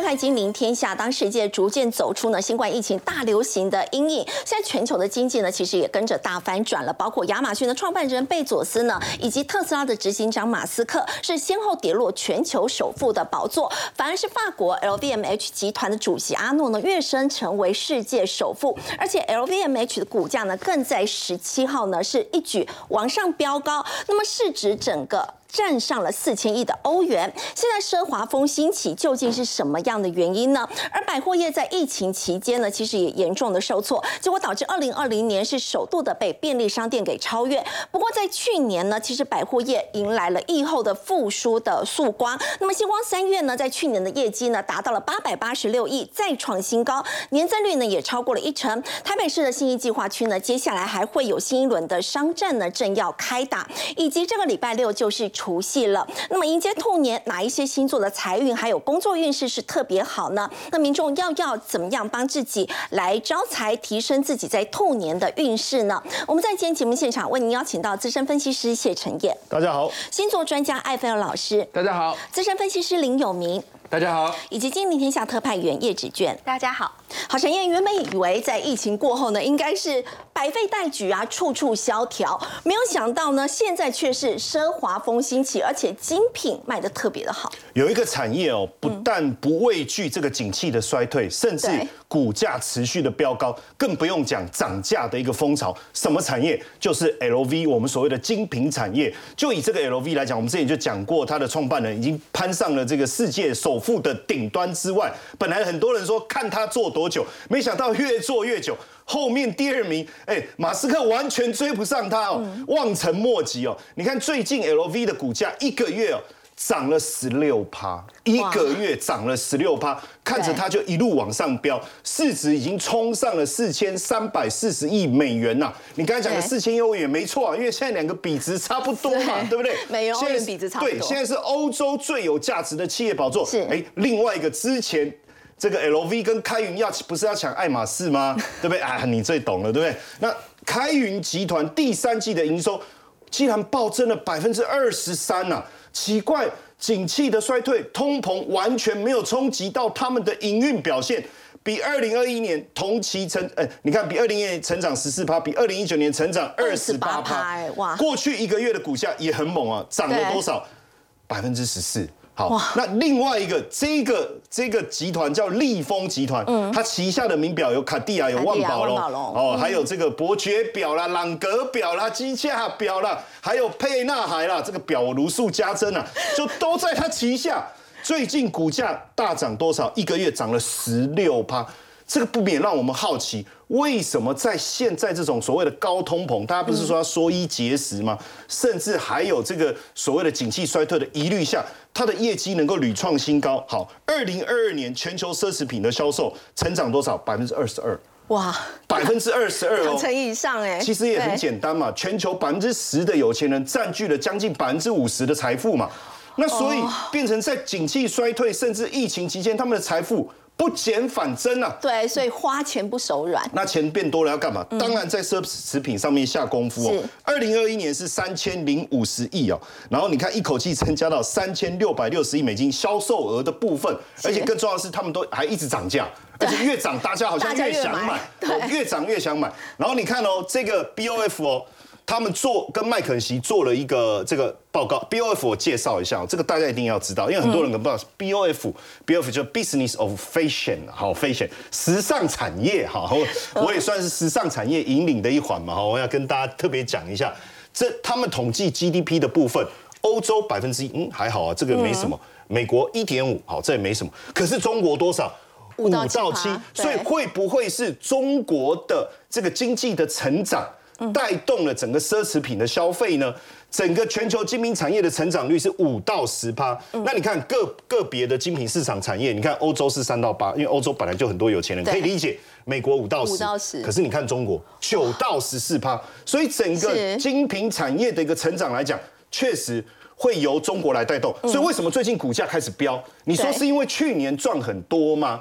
收看《金陵天下》。当世界逐渐走出呢新冠疫情大流行的阴影，现在全球的经济呢其实也跟着大翻转了。包括亚马逊的创办人贝佐斯呢，以及特斯拉的执行长马斯克，是先后跌落全球首富的宝座。反而是法国 LVMH 集团的主席阿诺呢跃升成为世界首富，而且 LVMH 的股价呢更在十七号呢是一举往上飙高。那么市值整个。占上了四千亿的欧元。现在奢华风兴起，究竟是什么样的原因呢？而百货业在疫情期间呢，其实也严重的受挫，结果导致二零二零年是首度的被便利商店给超越。不过在去年呢，其实百货业迎来了疫后的复苏的曙光。那么星光三月呢，在去年的业绩呢，达到了八百八十六亿，再创新高，年增率呢也超过了一成。台北市的新义计划区呢，接下来还会有新一轮的商战呢，正要开打，以及这个礼拜六就是。除夕了，那么迎接兔年，哪一些星座的财运还有工作运势是特别好呢？那民众要要怎么样帮自己来招财，提升自己在兔年的运势呢？我们在今天节目现场为您邀请到资深分析师谢承业，大家好；星座专家艾菲尔老师，大家好；资深分析师林有明，大家好；以及金陵天下特派员叶芷娟，大家好。好，陈燕原本以为在疫情过后呢，应该是百废待举啊，处处萧条，没有想到呢，现在却是奢华风兴起，而且精品卖的特别的好。有一个产业哦，不但不畏惧这个景气的衰退，甚至股价持续的飙高，更不用讲涨价的一个风潮。什么产业？就是 LV，我们所谓的精品产业。就以这个 LV 来讲，我们之前就讲过，它的创办人已经攀上了这个世界首富的顶端之外，本来很多人说看他做多。多久？没想到越做越久，后面第二名，哎，马斯克完全追不上他哦，望尘莫及哦。你看最近 LV 的股价一个月哦涨了十六趴，一个月涨了十六趴，看着它就一路往上飙，市值已经冲上了四千三百四十亿美元呐。你刚才讲的四千亿欧元没错啊，因为现在两个比值差不多嘛，对不对？美元欧元比值差不多。对，现在是欧洲最有价值的企业宝座。是，哎，另外一个之前。这个 LV 跟开云要不是要抢爱马仕吗？对不对啊？你最懂了，对不对？那开云集团第三季的营收竟然暴增了百分之二十三呐！奇怪，景气的衰退、通膨完全没有冲击到他们的营运表现，比二零二一年同期成，呃，你看比二零一年成长十四趴，比二零一九年成长二十八趴，哇！过去一个月的股价也很猛啊，涨了多少？百分之十四。好，那另外一个这个这个集团叫利丰集团，嗯，它旗下的名表有卡地亚、有万宝龙，哦，还有这个伯爵表啦、朗格表啦、机架表啦，还有沛纳海啦，这个表如数家珍啊，就都在它旗下。最近股价大涨多少？一个月涨了十六趴。这个不免让我们好奇，为什么在现在这种所谓的高通膨，大家不是说要缩衣节食吗？甚至还有这个所谓的景气衰退的疑虑下，它的业绩能够屡创新高。好，二零二二年全球奢侈品的销售成长多少？百分之二十二。哇，百分之二十二哦，成以上哎。其实也很简单嘛，全球百分之十的有钱人占据了将近百分之五十的财富嘛。那所以变成在景气衰退甚至疫情期间，他们的财富。不减反增啊！对，所以花钱不手软。那钱变多了要干嘛？当然在奢侈品上面下功夫哦。二零二一年是三千零五十亿哦，然后你看一口气增加到三千六百六十亿美金销售额的部分，而且更重要的是，他们都还一直涨价，而且越涨大家好像越想买，越涨越想买。然后你看哦，这个 B O F 哦。他们做跟麦肯锡做了一个这个报告，B O F 我介绍一下，这个大家一定要知道，因为很多人可能不知道 B O F，B O F 就 Business of Fashion，好，Fashion 时尚产业，哈，我也算是时尚产业引领的一环嘛，哈，我要跟大家特别讲一下，这他们统计 G D P 的部分，欧洲百分之一，嗯，还好啊，这个没什么，美国一点五，好，这也没什么，可是中国多少？五到七，所以会不会是中国的这个经济的成长？带动了整个奢侈品的消费呢，整个全球精品产业的成长率是五到十趴。那你看个个别的精品市场产业，你看欧洲是三到八，因为欧洲本来就很多有钱人，可以理解。美国五到十，可是你看中国九到十四趴，所以整个精品产业的一个成长来讲，确实会由中国来带动。所以为什么最近股价开始飙？你说是因为去年赚很多吗？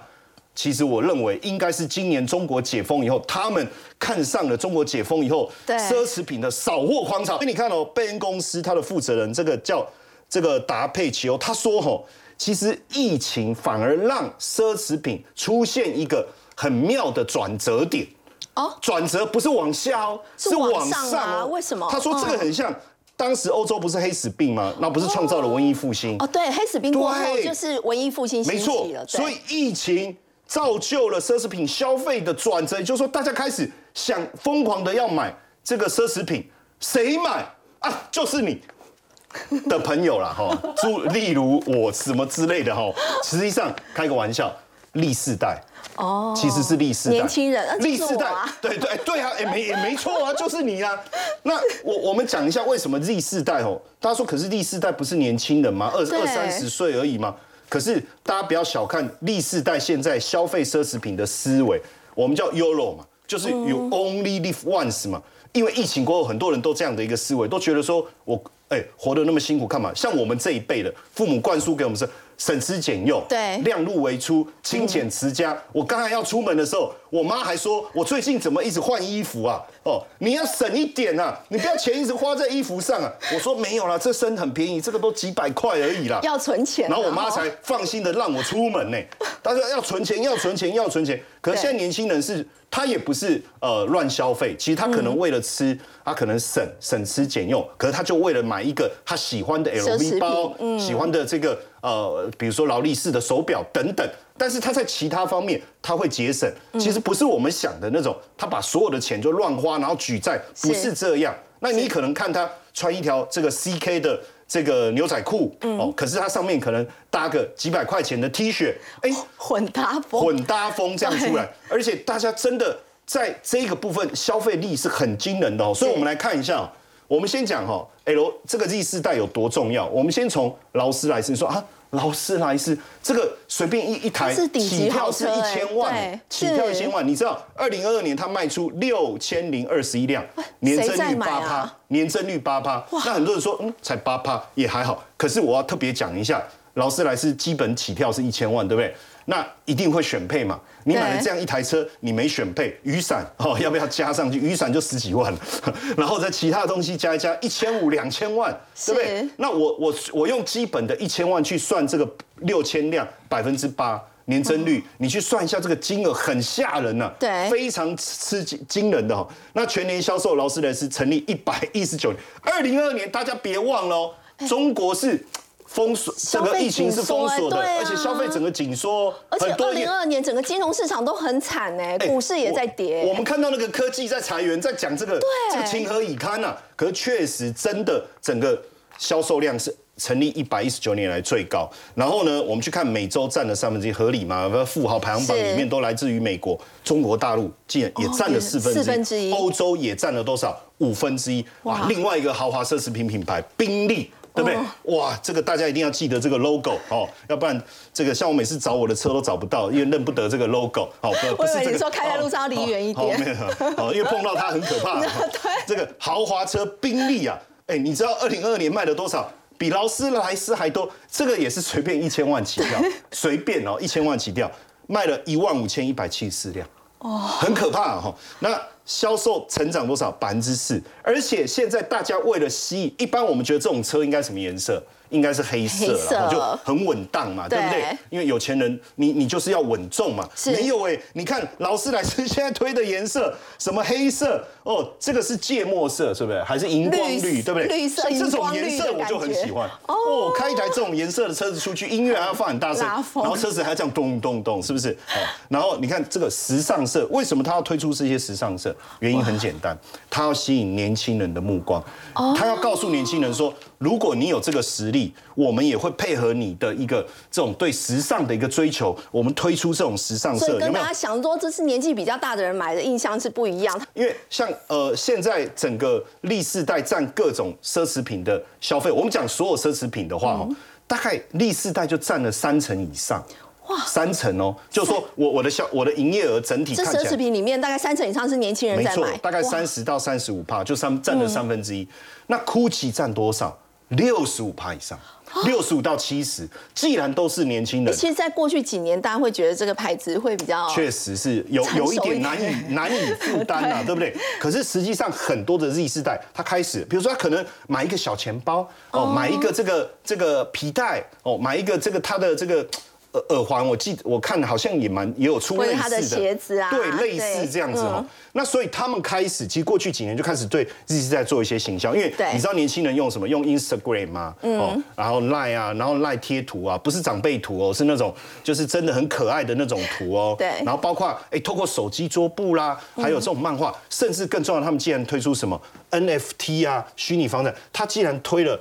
其实我认为应该是今年中国解封以后，他们看上了中国解封以后奢侈品的扫货狂潮。所以你看哦，贝恩公司它的负责人这个叫这个达佩奇欧，他说吼，其实疫情反而让奢侈品出现一个很妙的转折点。哦，转折不是往下哦，是往上哦。为什么？他说这个很像当时欧洲不是黑死病吗？那不是创造了文艺复兴？哦，对，黑死病过后就是文艺复兴没错。所以疫情造就了奢侈品消费的转折，也就是说大家开始想疯狂的要买这个奢侈品，谁买啊？就是你。的朋友啦，哈，就例如我什么之类的哈，实际上开个玩笑，历世代哦，其实是历世代年轻人，历世代，对对对啊，哎没也没错啊，就是你啊。那我我们讲一下为什么历世代哦，大家说可是历世代不是年轻人吗？二二三十岁而已吗？可是大家不要小看历世代现在消费奢侈品的思维，我们叫 Euro 嘛，就是有 Only Live Once 嘛，因为疫情过后，很多人都这样的一个思维，都觉得说我。哎，活得那么辛苦，干嘛？像我们这一辈的父母灌输给我们是省吃俭用，对，量入为出，勤俭持家。我刚才要出门的时候，我妈还说我最近怎么一直换衣服啊？哦，你要省一点啊，你不要钱一直花在衣服上啊。我说没有啦，这身很便宜，这个都几百块而已啦。要存钱，然后我妈才放心的让我出门呢。她说要存钱，要存钱，要存钱。可是现在年轻人是。他也不是呃乱消费，其实他可能为了吃，他可能省省吃俭用，可是他就为了买一个他喜欢的 LV 包，喜欢的这个呃，比如说劳力士的手表等等。但是他在其他方面他会节省，其实不是我们想的那种，他把所有的钱就乱花，然后举债，不是这样。那你可能看他穿一条这个 CK 的。这个牛仔裤哦，可是它上面可能搭个几百块钱的 T 恤，哎，混搭风，混搭风这样出来，而且大家真的在这个部分消费力是很惊人的哦。所以我们来看一下，我们先讲哈，L 这个 Z 世代有多重要。我们先从劳斯莱斯说啊。劳斯莱斯这个随便一一台起跳是一千万，起跳一千万。你知道，二零二二年它卖出六千零二十一辆，年增率八趴，年增率八趴。那很多人说，嗯，才八趴也还好。可是我要特别讲一下，劳斯莱斯基本起跳是一千万，对不对？那一定会选配嘛？你买了这样一台车，你没选配雨伞哦，要不要加上去？雨伞就十几万，然后再其他的东西加一加，一千五两千万，对不对？那我我我用基本的一千万去算这个六千辆百分之八年增率，你去算一下这个金额很吓人呐，对，非常吃惊惊人的哈。那全年销售劳斯莱斯成立一百一十九年，二零二二年大家别忘了，中国是。封锁，整个疫情是封锁的，而且消费整个紧缩，而且二零二二年整个金融市场都很惨哎，股市也在跌。我们看到那个科技在裁员，在讲这个，这个情何以堪呐？可是确实真的整个销售量是成立一百一十九年来最高。然后呢，我们去看美洲占了三分之一，合理吗？富豪排行榜里面都来自于美国，中国大陆竟然也占了四分之一，欧洲也占了多少？五分之一。哇！另外一个豪华奢侈品品牌宾利。对不对？哇，这个大家一定要记得这个 logo 哦，要不然这个像我每次找我的车都找不到，因为认不得这个 logo。好，不是这个。说开在路上要离远一点。好，因为 碰到它很可怕。对。这个豪华车宾利啊，哎，你知道二零二二年卖了多少？比劳斯莱斯还多。这个也是随便一千万起跳，随便哦，一千万起跳，卖了一万五千一百七十四辆。哦，很可怕哈。那。销售成长多少？百分之四。而且现在大家为了吸引，一般我们觉得这种车应该什么颜色？应该是黑色了，就很稳当嘛，对不对？因为有钱人，你你就是要稳重嘛。没有哎，你看劳斯莱斯现在推的颜色，什么黑色哦，这个是芥末色，是不是？还是荧光绿，对不对？绿色、这种颜色我就很喜欢哦。开一台这种颜色的车子出去，音乐还要放很大声，然后车子还要这样咚咚咚，是不是？哦，然后你看这个时尚色，为什么他要推出这些时尚色？原因很简单，他要吸引年轻人的目光，他要告诉年轻人说。如果你有这个实力，我们也会配合你的一个这种对时尚的一个追求，我们推出这种时尚色。所以跟大家想说，这是年纪比较大的人买的印象是不一样。因为像呃，现在整个历世代占各种奢侈品的消费，我们讲所有奢侈品的话，大概历世代就占了三成以上。哇，三成哦，就是说我我的销我的营业额整体这奢侈品里面大概三成以上是年轻人在买，大概三十到三十五帕，就三占了三分之一。那 GUCCI 占多少？六十五趴以上，六十五到七十。既然都是年轻人，其实，在过去几年，大家会觉得这个牌子会比较，确实是有有一点难以 难以负担啊，对不对？可是实际上，很多的 Z 世代，他开始，比如说他可能买一个小钱包哦，买一个这个这个皮带哦，买一个这个他的这个。耳耳环，我记我看好像也蛮也有出类似的鞋子啊，对，类似这样子哦。那所以他们开始，其实过去几年就开始对日式在做一些行销，因为你知道年轻人用什么？用 Instagram 吗？哦，然后 Line 啊，然后 Line 贴图啊，不是长辈图哦，是那种就是真的很可爱的那种图哦。对。然后包括哎，透过手机桌布啦，还有这种漫画，甚至更重要，他们竟然推出什么 NFT 啊，虚拟房产，他既然推了。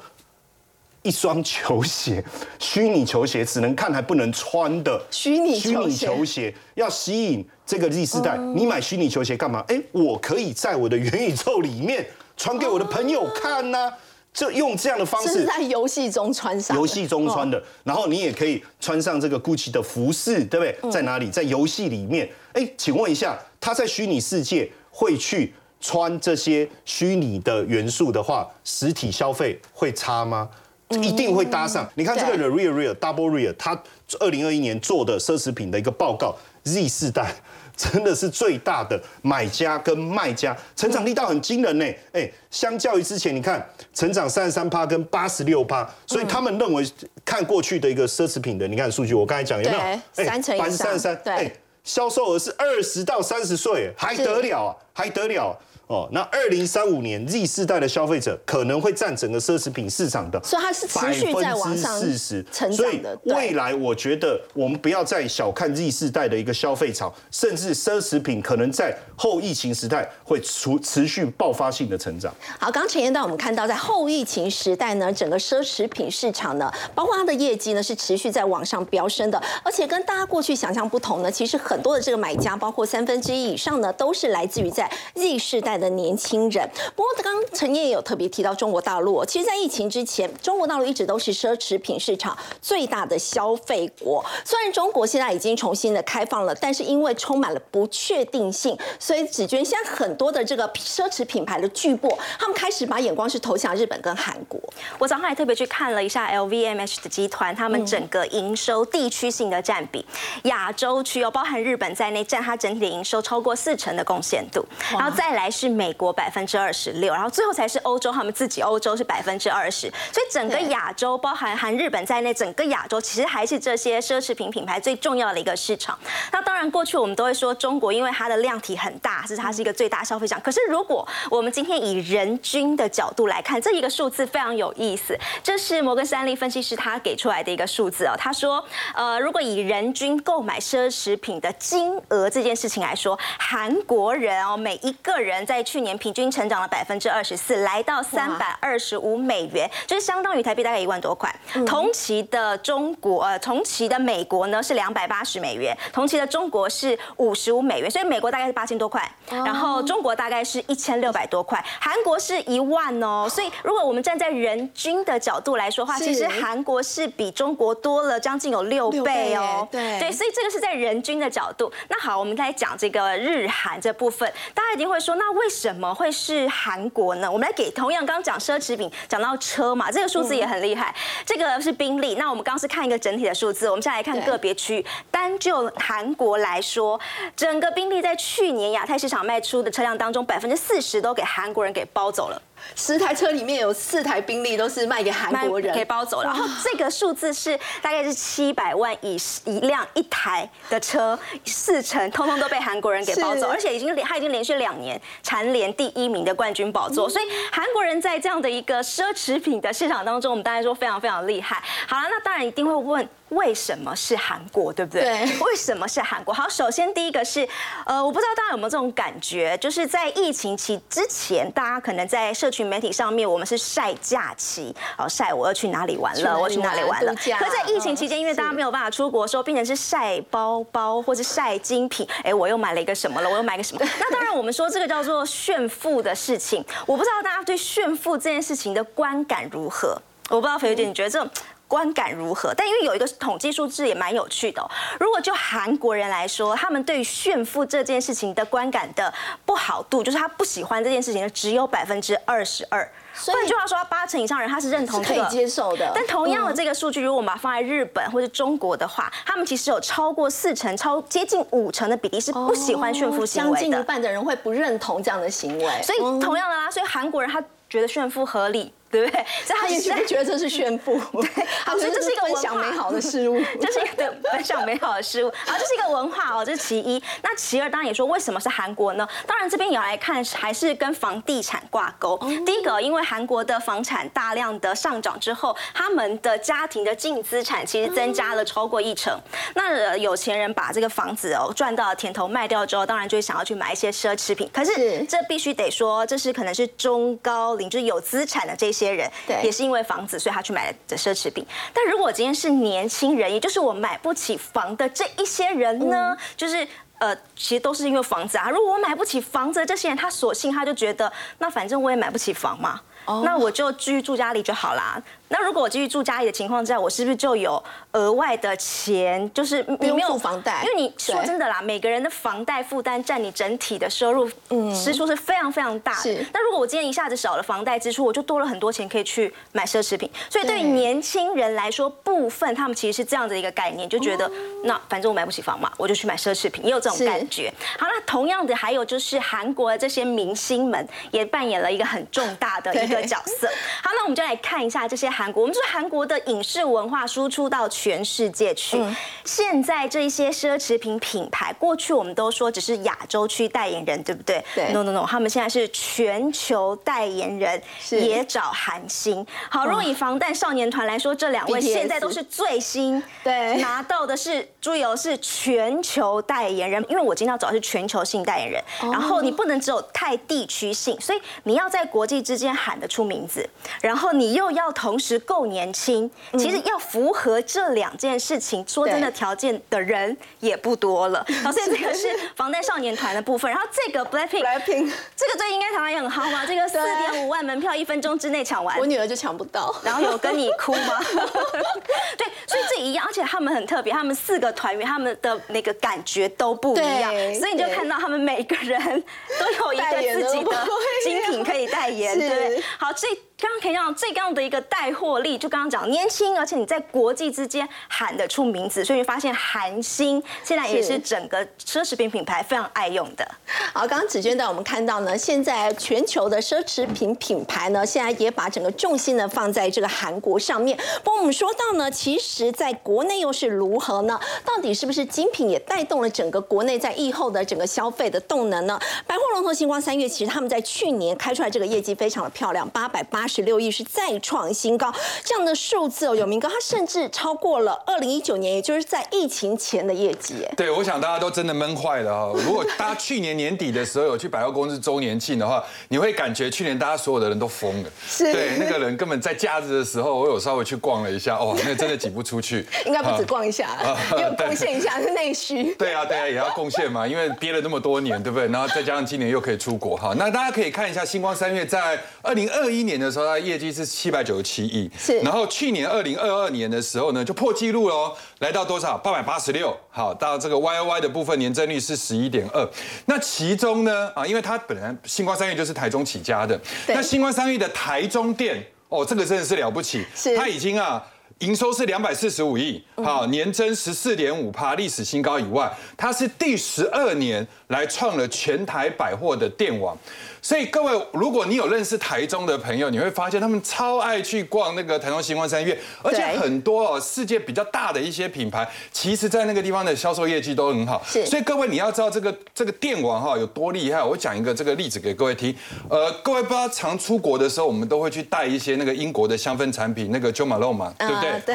一双球鞋，虚拟球鞋只能看还不能穿的虚拟虚拟球鞋，要吸引这个 Z 世代。你买虚拟球鞋干嘛？哎，我可以在我的元宇宙里面穿给我的朋友看呢。就用这样的方式，在游戏中穿上，游戏中穿的，然后你也可以穿上这个 GUCCI 的服饰，对不对？在哪里？在游戏里面。哎，请问一下，他在虚拟世界会去穿这些虚拟的元素的话，实体消费会差吗？一定会搭上。你看这个 The Real Real Double Real，它二零二一年做的奢侈品的一个报告，Z 世代 真的是最大的买家跟卖家，成长力道很惊人呢。哎，相较于之前，你看成长三十三趴跟八十六趴，所以他们认为看过去的一个奢侈品的，你看数据，我刚才讲有没有？三成以上。三十三，对，销售额是二十到三十岁，还得了啊？还得了？哦，那二零三五年 Z 世代的消费者可能会占整个奢侈品市场的，所以它是持续在往上四十成长的。未来我觉得我们不要再小看 Z 世代的一个消费潮，甚至奢侈品可能在后疫情时代会持持续爆发性的成长。好，刚刚陈彦到我们看到，在后疫情时代呢，整个奢侈品市场呢，包括它的业绩呢是持续在往上飙升的，而且跟大家过去想象不同呢，其实很多的这个买家，包括三分之一以上呢，都是来自于在 Z 世代。的年轻人，不过刚刚陈燕也有特别提到中国大陆。其实，在疫情之前，中国大陆一直都是奢侈品市场最大的消费国。虽然中国现在已经重新的开放了，但是因为充满了不确定性，所以紫娟现在很多的这个奢侈品牌的巨擘，他们开始把眼光是投向日本跟韩国。我早上还特别去看了一下 LVMH 的集团，他们整个营收地区性的占比，亚洲区哦包含日本在内，占它整体的营收超过四成的贡献度。然后再来是。美国百分之二十六，然后最后才是欧洲，他们自己欧洲是百分之二十，所以整个亚洲，包含含日本在内，整个亚洲其实还是这些奢侈品品牌最重要的一个市场。那当然，过去我们都会说中国，因为它的量体很大，是它是一个最大消费场。可是如果我们今天以人均的角度来看，这一个数字非常有意思，这是摩根士丹利分析师他给出来的一个数字哦。他说，呃，如果以人均购买奢侈品的金额这件事情来说，韩国人哦，每一个人在在去年平均成长了百分之二十四，来到三百二十五美元，就是相当于台币大概一万多块。同期的中国，呃，同期的美国呢是两百八十美元，同期的中国是五十五美元，所以美国大概是八千多块，然后中国大概是一千六百多块，韩国是一万哦。所以如果我们站在人均的角度来说话，其实韩国是比中国多了将近有六倍哦。对对，所以这个是在人均的角度。那好，我们来讲这个日韩这部分，大家一定会说，那为为什么会是韩国呢？我们来给同样刚刚讲奢侈品，讲到车嘛，这个数字也很厉害。这个是宾利。那我们刚刚是看一个整体的数字，我们现在来看个别区域。单就韩国来说，整个宾利在去年亚太市场卖出的车辆当中，百分之四十都给韩国人给包走了。十台车里面有四台宾利都是卖给韩国人，可以包走。然后这个数字是大概是七百万以一辆一台的车，四成通通都被韩国人给包走，而且已经连他已经连续两年蝉联第一名的冠军宝座。所以韩国人在这样的一个奢侈品的市场当中，我们当然说非常非常厉害。好了，那当然一定会问。为什么是韩国，对不对？对。为什么是韩国？好，首先第一个是，呃，我不知道大家有没有这种感觉，就是在疫情期之前，大家可能在社群媒体上面，我们是晒假期，好晒我要去哪里玩了，我去哪里玩了。可在疫情期间，因为大家没有办法出国，时候变成是晒包包或者晒精品，哎，我又买了一个什么了，我又买个什么？那当然，我们说这个叫做炫富的事情，我不知道大家对炫富这件事情的观感如何？我不知道肥姐，你觉得这种？观感如何？但因为有一个统计数字也蛮有趣的，如果就韩国人来说，他们对炫富这件事情的观感的不好度，就是他不喜欢这件事情的，只有百分之二十二。换句话说，八成以上人他是认同可以接受的。但同样的这个数据，如果我们把它放在日本或者中国的话，他们其实有超过四成、超接近五成的比例是不喜欢炫富行为的。将近一半的人会不认同这样的行为。所以同样的啦，所以韩国人他觉得炫富合理。对不对？所以他也许不觉得这是炫富，对，好，所以这是一个分享美好的事物，这是一个分享美好的事物，好，这是一个文化哦，这是其一。那其二，当然也说为什么是韩国呢？当然这边也要来看，还是跟房地产挂钩。第一个，因为韩国的房产大量的上涨之后，他们的家庭的净资产其实增加了超过一成。那有钱人把这个房子哦赚到甜头卖掉之后，当然就会想要去买一些奢侈品。可是这必须得说，这是可能是中高龄，就是有资产的这些。些人对也是因为房子，所以他去买的奢侈品。但如果今天是年轻人，也就是我买不起房的这一些人呢，就是呃，其实都是因为房子啊。如果我买不起房子，这些人他索性他就觉得，那反正我也买不起房嘛，那我就继续住家里就好啦。那如果我继续住家里的情况下，我是不是就有额外的钱？就是你没有房贷，因为你说真的啦，每个人的房贷负担占你整体的收入支出是非常非常大的。那如果我今天一下子少了房贷支出，我就多了很多钱可以去买奢侈品。所以对于年轻人来说，部分他们其实是这样的一个概念，就觉得那反正我买不起房嘛，我就去买奢侈品，也有这种感觉。好，那同样的还有就是韩国的这些明星们也扮演了一个很重大的一个角色。好，那我们就来看一下这些。韩国，我们说韩国的影视文化输出到全世界去。现在这一些奢侈品品牌，过去我们都说只是亚洲区代言人，对不对？对。No No No，他们现在是全球代言人，也找韩星。好，如果以防弹少年团来说，这两位现在都是最新，对，拿到的是注意哦，是全球代言人。因为我今天要找的是全球性代言人，然后你不能只有太地区性，所以你要在国际之间喊得出名字，然后你又要同时。是够年轻，其实要符合这两件事情，说真的条件的人也不多了。好，所以这个是防弹少年团的部分，然后这个 Blackpink，这个最应该台湾也很好吗？这个四点五万门票一分钟之内抢完，我女儿就抢不到，然后有跟你哭吗？对，所以这一样，而且他们很特别，他们四个团员他们的那个感觉都不一样，所以你就看到他们每个人都有一个自己的精品可以代言，对。好，所以。刚刚可以让这样的一个带货力，就刚刚讲年轻，而且你在国际之间喊得出名字，所以发现韩星现在也是整个奢侈品品牌非常爱用的。好，刚刚子娟带我们看到呢，现在全球的奢侈品品牌呢，现在也把整个重心呢放在这个韩国上面。不过我们说到呢，其实在国内又是如何呢？到底是不是精品也带动了整个国内在疫后的整个消费的动能呢？百货龙头星光三月，其实他们在去年开出来这个业绩非常的漂亮，八百八。十六亿是再创新高，这样的数字哦，有明哥，他甚至超过了二零一九年，也就是在疫情前的业绩。对，我想大家都真的闷坏了哈。如果大家去年年底的时候有去百货公司周年庆的话，你会感觉去年大家所有的人都疯了。是，对，那个人根本在假日的时候，我有稍微去逛了一下，哇，那真的挤不出去。应该不止逛一下，要贡献一下是内需。对啊，对啊，也要贡献嘛，因为憋了那么多年，对不对？然后再加上今年又可以出国哈，那大家可以看一下星光三月在二零二一年的时候。它业绩是七百九十七亿，是。然后去年二零二二年的时候呢，就破纪录喽，来到多少？八百八十六。好，到这个 Y O Y 的部分年增率是十一点二。那其中呢，啊，因为它本来星光三月就是台中起家的，那星光三月的台中店，哦，这个真的是了不起，是。它已经啊。营收是两百四十五亿，好，年增十四点五帕，历史新高以外，它是第十二年来创了全台百货的电网。所以各位，如果你有认识台中的朋友，你会发现他们超爱去逛那个台中星光三月，而且很多哦，世界比较大的一些品牌，其实在那个地方的销售业绩都很好。所以各位你要知道这个这个电网哈有多厉害。我讲一个这个例子给各位听。呃，各位不知道常出国的时候，我们都会去带一些那个英国的香氛产品，那个 Jo Malone 嘛，对不对？对。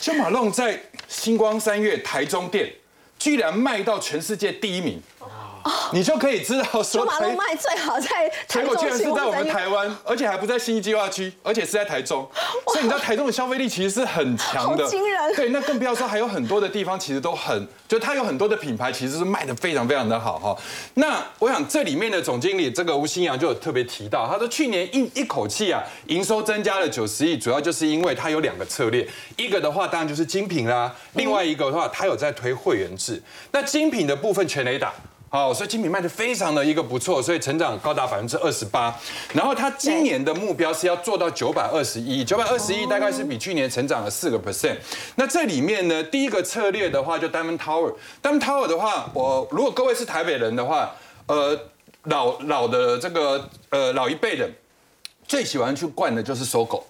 Jo Malone 在星光三月台中店，居然卖到全世界第一名。你就可以知道九说马龙卖最好在 台中结果竟然是在我们台湾，而且还不在新义计划区，而且是在台中，所以你知道台中的消费力其实是很强的，好惊人对，那更不要说还有很多的地方其实都很，就它有很多的品牌其实是卖的非常非常的好哈。那我想这里面的总经理这个吴新阳就有特别提到，他说去年一一口气啊营收增加了九十亿，主要就是因为它有两个策略，一个的话当然就是精品啦，另外一个的话它有在推会员制，那精品的部分全雷打。好，所以精品卖的非常的一个不错，所以成长高达百分之二十八。然后它今年的目标是要做到九百二十一，九百二十一大概是比去年成长了四个 percent。那这里面呢，第一个策略的话就 Diamond Tower，Diamond Tower 的话，我如果各位是台北人的话，呃，老老的这个呃老一辈的最喜欢去逛的就是搜狗。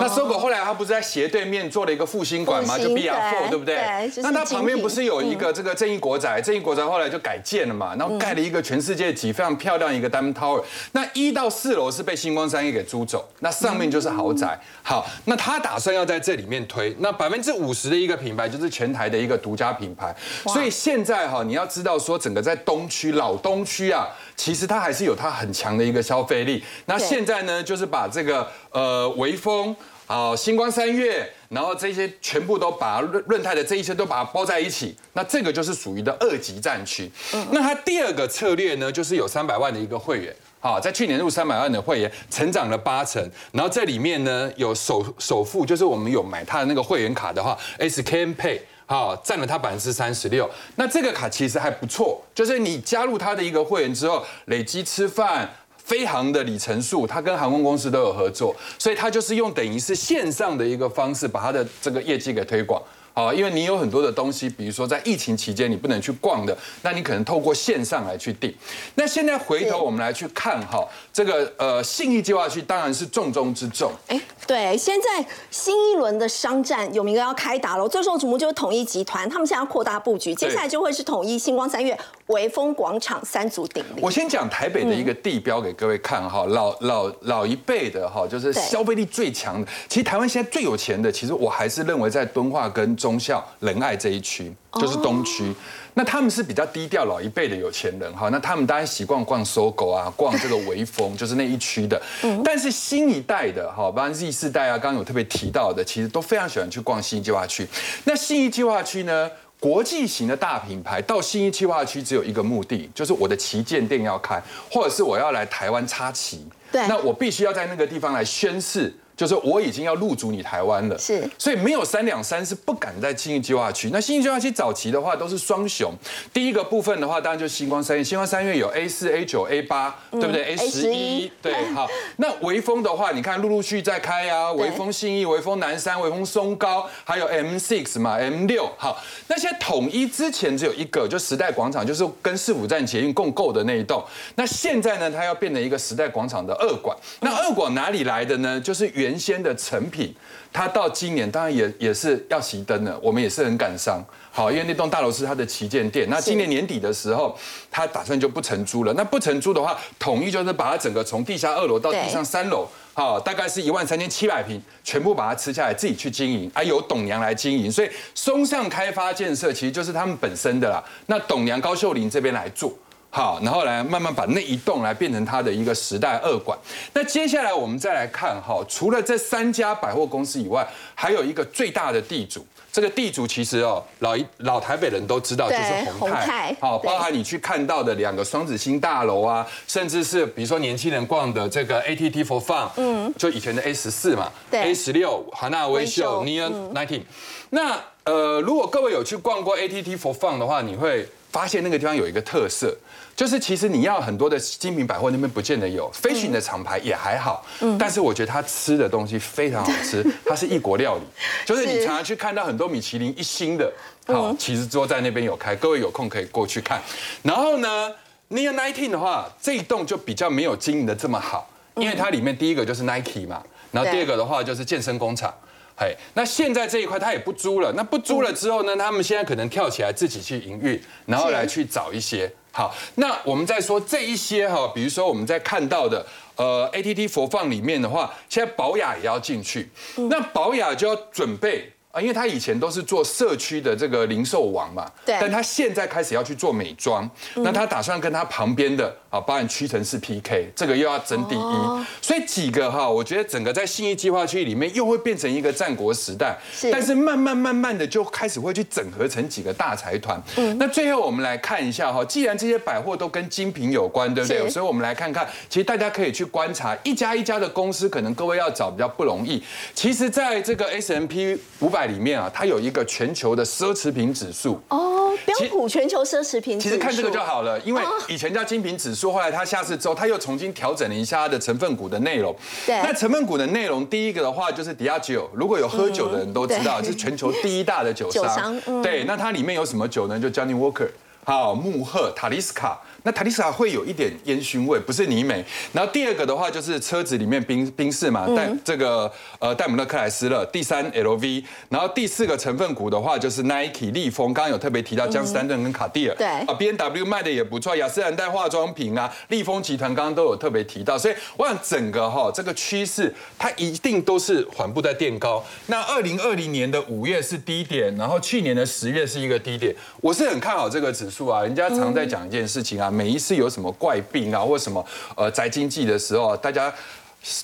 那搜狗后来它不是在斜对面做了一个复兴馆嘛，就复兴 BR Four 对对不对？那它旁边不是有一个这个正义国宅？正义国宅后来就改建了嘛，然后盖了一个全世界级非常漂亮一个 Diamond Tower。那一到四楼是被星光三月给租走，那上面就是豪宅。好，那他打算要在这里面推，那百分之五十的一个品牌就是全台的一个独家品牌。所以现在哈，你要知道说整个在东区老东区啊，其实它还是有它很强的一个消费力。那对现在呢，就是把这个呃微风。好，星光三月，然后这些全部都把润润泰的这一些都把它包在一起，那这个就是属于的二级战区。那它第二个策略呢，就是有三百万的一个会员。好，在去年入三百万的会员，成长了八成，然后这里面呢有首首付，就是我们有买它的那个会员卡的话，SKM Pay。好，占了它百分之三十六。那这个卡其实还不错，就是你加入它的一个会员之后，累积吃饭。飞航的里程数，它跟航空公司都有合作，所以它就是用等于是线上的一个方式，把它的这个业绩给推广。好，因为你有很多的东西，比如说在疫情期间你不能去逛的，那你可能透过线上来去订。那现在回头我们来去看哈，这个呃信义计划区当然是重中之重。哎，对，现在新一轮的商战有名额要开打了，最受瞩目就是统一集团，他们现在要扩大布局，接下来就会是统一、星光三月、微风广场三足鼎立。我先讲台北的一个地标给各位看哈，老老老一辈的哈，就是消费力最强的。其实台湾现在最有钱的，其实我还是认为在敦化跟忠孝仁爱这一区，就是东区。那他们是比较低调老一辈的有钱人哈，那他们当然习惯逛搜狗啊，逛这个微风，就是那一区的。但是新一代的哈，包括 Z 世代啊，刚刚有特别提到的，其实都非常喜欢去逛新义计划区。那新一计划区呢？国际型的大品牌到新一计划区只有一个目的，就是我的旗舰店要开，或者是我要来台湾插旗。对那我必须要在那个地方来宣誓。就是我已经要入主你台湾了，是所以没有三两三是不敢在新义计划区。那新义计划区早期的话都是双雄，第一个部分的话当然就是星光三月，星光三月有 A 四、A 九、A 八，对不对？A 十一，对，好。那微风的话，你看陆陆续续在开啊，微风信义、微风南山、微风松高，还有 M six 嘛，M 六，好。那现在统一之前只有一个，就时代广场，就是跟市府站捷运共构的那一栋。那现在呢，它要变成一个时代广场的二馆。那二馆哪里来的呢？就是原原先的成品，它到今年当然也也是要熄灯了，我们也是很感伤。好，因为那栋大楼是它的旗舰店，那今年年底的时候，它打算就不承租了。那不承租的话，统一就是把它整个从地下二楼到地上三楼，好，大概是一万三千七百平，全部把它吃下来，自己去经营，啊，由董娘来经营。所以松上开发建设其实就是他们本身的啦。那董娘高秀玲这边来做。好，然后来慢慢把那一栋来变成它的一个时代二馆。那接下来我们再来看哈，除了这三家百货公司以外，还有一个最大的地主。这个地主其实哦，老一老台北人都知道，就是宏宏泰泰。好，包含你去看到的两个双子星大楼啊，甚至是比如说年轻人逛的这个 ATT for Fun，嗯，就以前的 A 十四嘛对，A 十六华纳威秀 Neon Nineteen。那呃，如果各位有去逛过 ATT for Fun 的话，你会发现那个地方有一个特色。就是其实你要很多的精品百货那边不见得有，飞行的厂牌也还好，但是我觉得他吃的东西非常好吃，它是异国料理，就是你常常去看到很多米其林一星的，好，其实都在那边有开，各位有空可以过去看。然后呢，Near Nineteen 的话，这一栋就比较没有经营的这么好，因为它里面第一个就是 Nike 嘛，然后第二个的话就是健身工厂。嘿，那现在这一块他也不租了，那不租了之后呢，他们现在可能跳起来自己去营运，然后来去找一些。好，那我们再说这一些哈，比如说我们在看到的，呃，ATT 佛放里面的话，现在宝雅也要进去，那宝雅就要准备。啊，因为他以前都是做社区的这个零售网嘛，对但他现在开始要去做美妆，那他打算跟他旁边的啊，包含屈臣氏 PK，这个又要争第一，所以几个哈，我觉得整个在信义计划区里面又会变成一个战国时代，是但是慢慢慢慢的就开始会去整合成几个大财团。嗯那最后我们来看一下哈，既然这些百货都跟精品有关，对不对？所以我们来看看，其实大家可以去观察一家一家的公司，可能各位要找比较不容易。其实，在这个 S M P 五百里面啊，它有一个全球的奢侈品指数。哦，标普全球奢侈品其实看这个就好了，因为以前叫精品指数，后来它下市之后，它又重新调整了一下它的成分股的内容。对那成分股的内容，第一个的话就是 Diageo，如果有喝酒的人都知道，嗯是全球第一大的酒酒商。商嗯对，那它里面有什么酒呢？就 Johnny Walker。好，慕赫、塔利斯卡，那塔利斯卡会有一点烟熏味，不是尼美。然后第二个的话就是车子里面冰冰士嘛，戴这个呃戴姆勒克莱斯勒，第三 LV，然后第四个成分股的话就是 Nike、利丰，刚刚有特别提到江诗丹顿跟卡地尔，对啊 B N W 卖的也不错，雅诗兰黛化妆品啊，利丰集团刚刚都有特别提到，所以我想整个哈这个趋势它一定都是缓步在垫高。那二零二零年的五月是低点，然后去年的十月是一个低点，我是很看好这个指数啊。人家常在讲一件事情啊，每一次有什么怪病啊或什么呃宅经济的时候，大家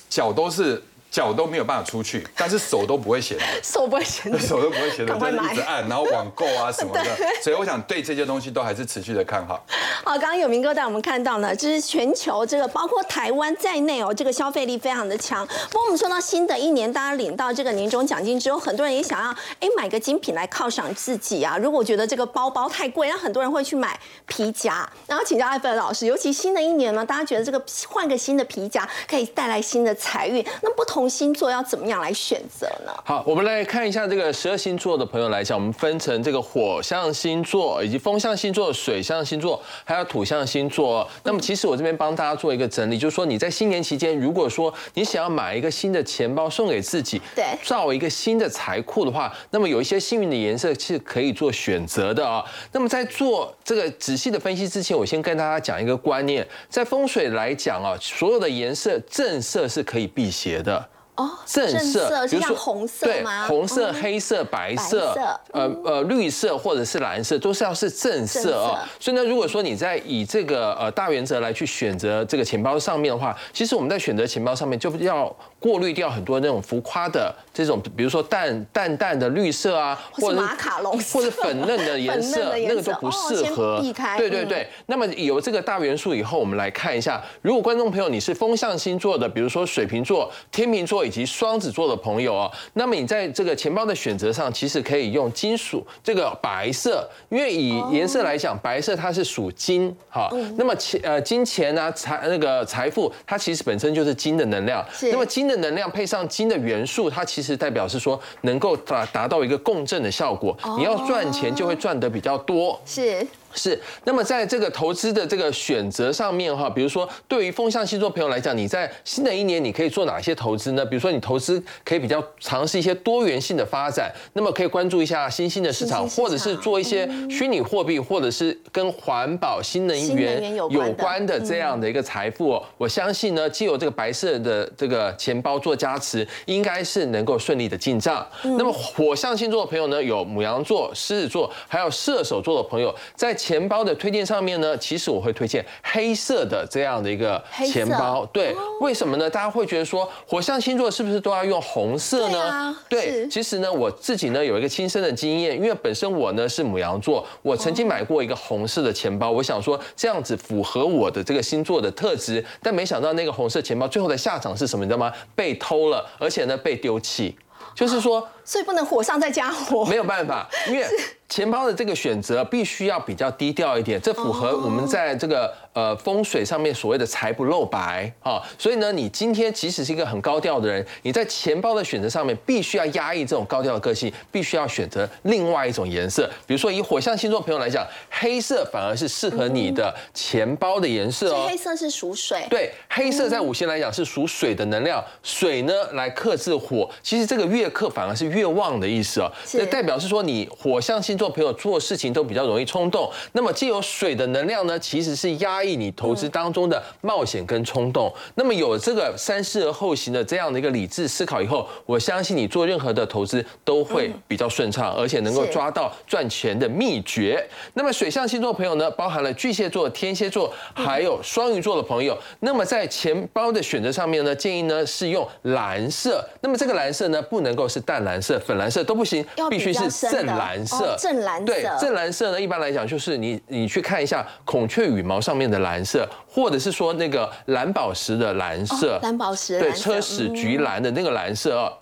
脚都是。脚都没有办法出去，但是手都不会闲的，手不会闲的，手都不会闲的，赶快买就是一直按，然后网购啊什么的。所以我想对这些东西都还是持续的看好。好，刚刚有明哥带我们看到呢，就是全球这个包括台湾在内哦，这个消费力非常的强。不过我们说到新的一年，大家领到这个年终奖金之后，很多人也想要哎买个精品来犒赏自己啊。如果觉得这个包包太贵，那很多人会去买皮夹。然后请教艾菲尔老师，尤其新的一年呢，大家觉得这个换个新的皮夹可以带来新的财运，那不同星座要怎么样来选择呢？好，我们来看一下这个十二星座的朋友来讲，我们分成这个火象星座、以及风象星座、水象星座，还有土象星座。那么其实我这边帮大家做一个整理，就是说你在新年期间，如果说你想要买一个新的钱包送给自己，对造一个新的财库的话，那么有一些幸运的颜色是可以做选择的啊。那么在做这个仔细的分析之前，我先跟大家讲一个观念，在风水来讲啊，所有的颜色正色是可以辟邪的。哦，正色，是像红色对吗？，红色、哦黑色、白色，呃呃，绿色或者是蓝色，都是要是正色正色哦。所以呢，如果说你在以这个呃大原则来去选择这个钱包上面的话，其实我们在选择钱包上面就要过滤掉很多那种浮夸的这种，比如说淡淡淡的绿色啊，或者马卡龙或者粉嫩的颜色，那个都不适合。哦避开嗯对对对。那么有这个大元素以后，我们来看一下，如果观众朋友你是风象星座的，比如说水瓶座、天秤座以及双子座的朋友哦，那么你在这个钱包的选择上，其实可以用金属这个白色，因为以颜色来讲，白色它是属金，哈，嗯。那么钱呃金钱啊财那个财富，它其实本身就是金的能量，是。那么金的能量配上金的元素，它其实代表是说能够达达到一个共振的效果，你要赚钱就会赚得比较多，是。是，那么在这个投资的这个选择上面哈，比如说对于风象星座朋友来讲，你在新的一年你可以做哪些投资呢？比如说你投资可以比较尝试一些多元性的发展，那么可以关注一下新兴的市场，或者是做一些虚拟货币，或者是跟环保、新能源源有关的有关的这样的一个财富哦。我相信呢，既有这个白色的这个钱包做加持，应该是能够顺利的进账。那么火象星座的朋友呢，有母羊座、狮子座，还有射手座的朋友，在钱包的推荐上面呢，其实我会推荐黑色的这样的一个钱包。对，为什么呢？大家会觉得说火象星座是不是都要用红色对啊呢？对，其实呢，我自己呢有一个亲身的经验，因为本身我呢是母羊座，我曾经买过一个红色的钱包，我想说这样子符合我的这个星座的特质，但没想到那个红色钱包最后的下场是什么？你知道吗？被偷了，而且呢被丢弃。就是说，所以不能火上再加火。没有办法，因为 钱包的这个选择必须要比较低调一点，这符合我们在这个呃风水上面所谓的财不露白啊。所以呢，你今天即使是一个很高调的人，你在钱包的选择上面必须要压抑这种高调的个性，必须要选择另外一种颜色。比如说以火象星座朋友来讲，黑色反而是适合你的钱包的颜色哦黑。色是属水，对，黑色在五行来讲是属水的能量，水呢来克制火，其实这个越克反而是越旺的意思哦。是这代表是说你火象星座座朋友做事情都比较容易冲动。那么既有水的能量呢，其实是压抑你投资当中的冒险跟冲动。那么有这个三思而后行的这样的一个理智思考以后，我相信你做任何的投资都会比较顺畅，而且能够抓到赚钱的秘诀。那么水象星座朋友呢，包含了巨蟹座、天蝎座，还有双鱼座的朋友。那么在钱包的选择上面呢，建议呢是用蓝色。那么这个蓝色呢，不能够是淡蓝色、粉蓝色都不行必须是正蓝色哦。正蓝色。对，正蓝色呢，一般来讲就是你你去看一下孔雀羽毛上面的蓝色，或者是说那个蓝宝石的蓝色。哦，蓝宝石对，车屎橘蓝的那个蓝色啊。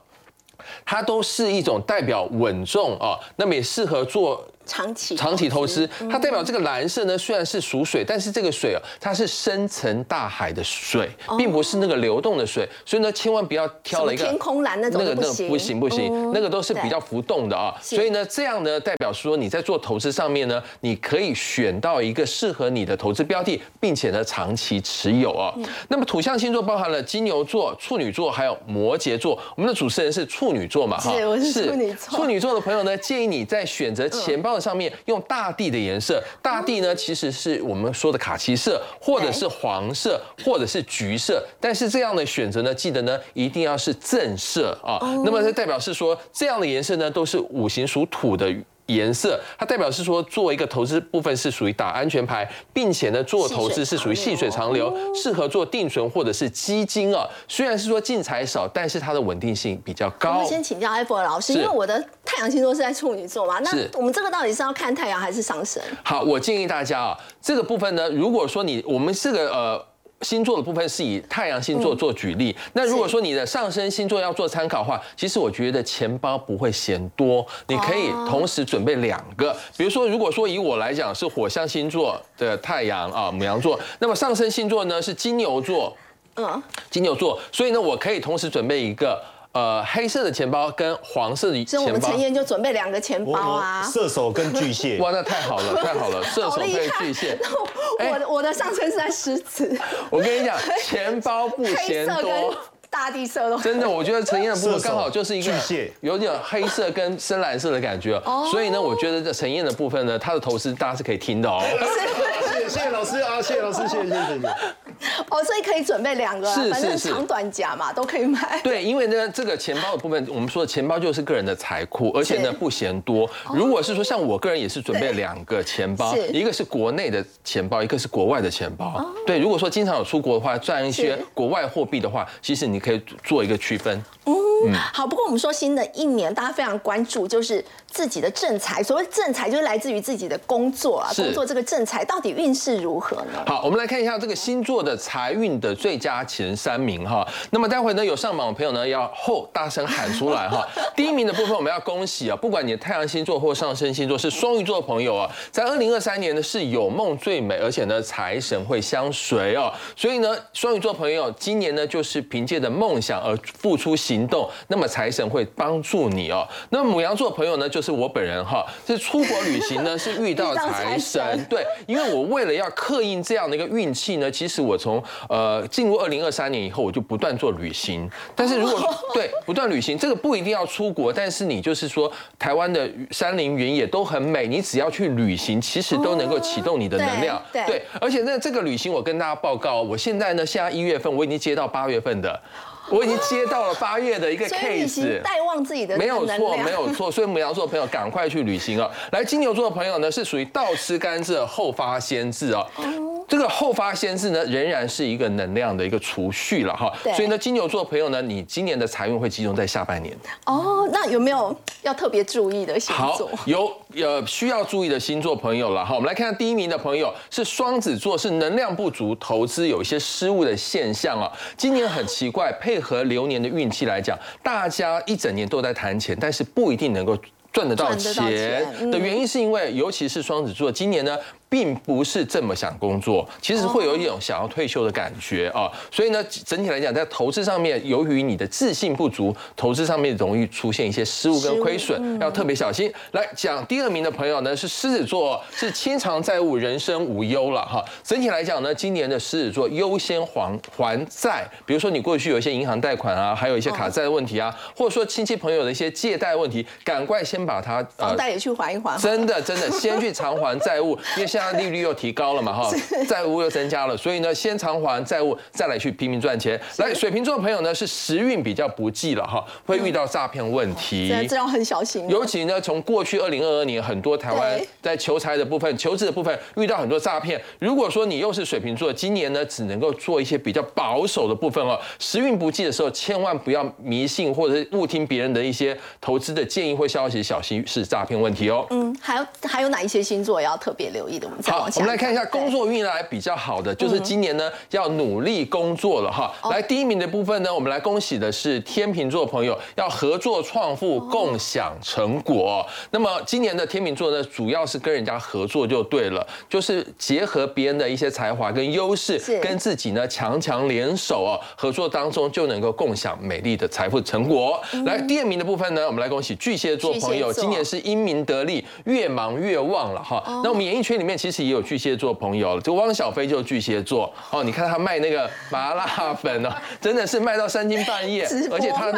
它都是一种代表稳重啊，那么也适合做长期长期投资，它代表这个蓝色呢，虽然是属水，但是这个水啊，它是深层大海的水，并不是那个流动的水，所以呢，千万不要挑了一个天空蓝那种那个那个不行不行，那个都是比较浮动的啊。所以呢，这样呢，代表说你在做投资上面呢，你可以选到一个适合你的投资标的，并且呢，长期持有啊。那么土象星座包含了金牛座、处女座还有摩羯座。我们的主持人是处女座嘛？哈是我是处女座处女座的朋友呢，建议你在选择钱包的上面用大地的颜色。大地呢，其实是我们说的卡其色，或者是黄色，或者是橘色。但是这样的选择呢，记得呢一定要是正色啊。那么这代表是说，这样的颜色呢都是五行属土的。颜色，它代表是说，做一个投资部分是属于打安全牌，并且呢，做投资是属于细水长流，适合做定存或者是基金啊。虽然是说进财少，但是它的稳定性比较我高们。先请教艾博老师，因为我的太阳星座是在处女座嘛，那我们这个到底是要看太阳还是上升？好，我建议大家啊，这个部分呢，如果说你我们这个呃。星座的部分是以太阳星座做举例，那如果说你的上升星座要做参考的话，其实我觉得钱包不会嫌多，你可以同时准备两个。比如说，如果说以我来讲是火象星座的太阳啊，母羊座，那么上升星座呢是金牛座，嗯，金牛座，所以呢，我可以同时准备一个呃黑色的钱包跟黄色的钱包所以我们陈。燕就准备两个钱包啊。射手跟巨蟹，哇，那太好了，太好了，射手配巨蟹。我的我的上身是在狮子，我跟你讲，钱包不黑嫌色跟多。大地色的真的，我觉得陈燕的部分刚好就是一个巨蟹有点黑色跟深蓝色的感觉，哦所以呢，我觉得这陈燕的部分呢，她的投资大家是可以听的哦。谢谢谢谢老师啊，谢谢老师，谢谢谢谢。哦，所以可以准备两个啊，是是是长短夹嘛都可以买。对，因为呢，这个钱包的部分，我们说的钱包就是个人的财库，而且呢不嫌多。如果是说像我个人也是准备两个钱包，一个是国内的钱包，一个是国外的钱包。对，如果说经常有出国的话，赚一些国外货币的话，其实你可以做一个区分。好，不过我们说新的一年，大家非常关注就是自己的正财。所谓正财，就是来自于自己的工作啊，工作这个正财到底运势如何呢？好，我们来看一下这个星座的财运的最佳前三名哈。那么待会呢，有上榜的朋友呢，要后大声喊出来哈。第一名的部分我们要恭喜啊，不管你的太阳星座或上升星座是双鱼座的朋友啊，在二零二三年呢是有梦最美，而且呢财神会相随哦。所以呢，双鱼座朋友今年呢就是凭借着梦想而付出行动，那么财神会帮助你哦。那么母羊座朋友呢，就是我本人哈，是出国旅行呢是遇到 财神。对，因为我为了要刻印这样的一个运气呢，其实我从呃进入二零二三年以后，我就不断做旅行。但是如果对不断旅行，这个不一定要出国，但是你就是说台湾的山林原野都很美，你只要去旅行，其实都能够启动你的能量。对对而且呢，这个旅行我跟大家报告，我现在呢，现在一月份我已经接到八月份的。我已经接到了八月的一个 case，行带旺自己的没有错，没有错。所以母羊座的朋友赶快去旅行啊！来，金牛座的朋友呢是属于倒吃甘蔗后发先至啊。这个后发先至呢，仍然是一个能量的一个储蓄了哈。所以呢，金牛座的朋友呢，你今年的财运会集中在下半年。哦，那有没有要特别注意的星好座？，有呃需要注意的星座朋友了哈。我们来看看第一名的朋友是双子座，是能量不足，投资有一些失误的现象啊。今年很奇怪，配合流年的运气来讲，大家一整年都在谈钱，但是不一定能够。赚得到钱的原因是因为，尤其是双子座，今年呢并不是这么想工作，其实会有一种想要退休的感觉啊。所以呢，整体来讲，在投资上面，由于你的自信不足，投资上面容易出现一些失误跟亏损，要特别小心。来讲第二名的朋友呢，是狮子座，是清偿债务，人生无忧了哈。整体来讲呢，今年的狮子座优先还还债，比如说你过去有一些银行贷款啊，还有一些卡债的问题啊，或者说亲戚朋友的一些借贷问题，赶快先把它房贷也去还一还。真的真的，先去偿还债务，因为现在利率又提高了嘛哈，债务又增加了，所以呢，先偿还债务，再来去拼命赚钱。来，水瓶座的朋友呢，是时运比较不济了哈，会遇到诈骗问题，这要很小心。尤其呢，从过去二零二二年，很多台湾在求财的部分、求职的部分遇到很多诈骗。如果说你又是水瓶座，今年呢，只能够做一些比较保守的部分哦。时运不济的时候，千万不要迷信或者是误听别人的一些投资的建议或消息，小心是诈骗问题哦。嗯，还有还有哪一些星座要特别留意的？我们再往下。我们来看一下工作运来比较好的，就是今年呢要努力工作了哈。来第一名的部分呢，我们来恭喜的是天秤座朋友，要合作创富，共享成果。那么今年的天秤座呢，主要是跟人家合作就对了，就是结合别人的一些才华跟优势，跟自己呢强强联手哦，合作当中就能够共享美丽的财富成果。来第二名的部分呢，我们来恭喜巨蟹座朋友，今年是英明得利，越忙越旺了哈。那我们演艺圈里面其实也有巨蟹座朋友，就汪小菲就是巨蟹座哦。你看他卖那个麻辣粉哦，真的是卖到三更半夜，而且他呢，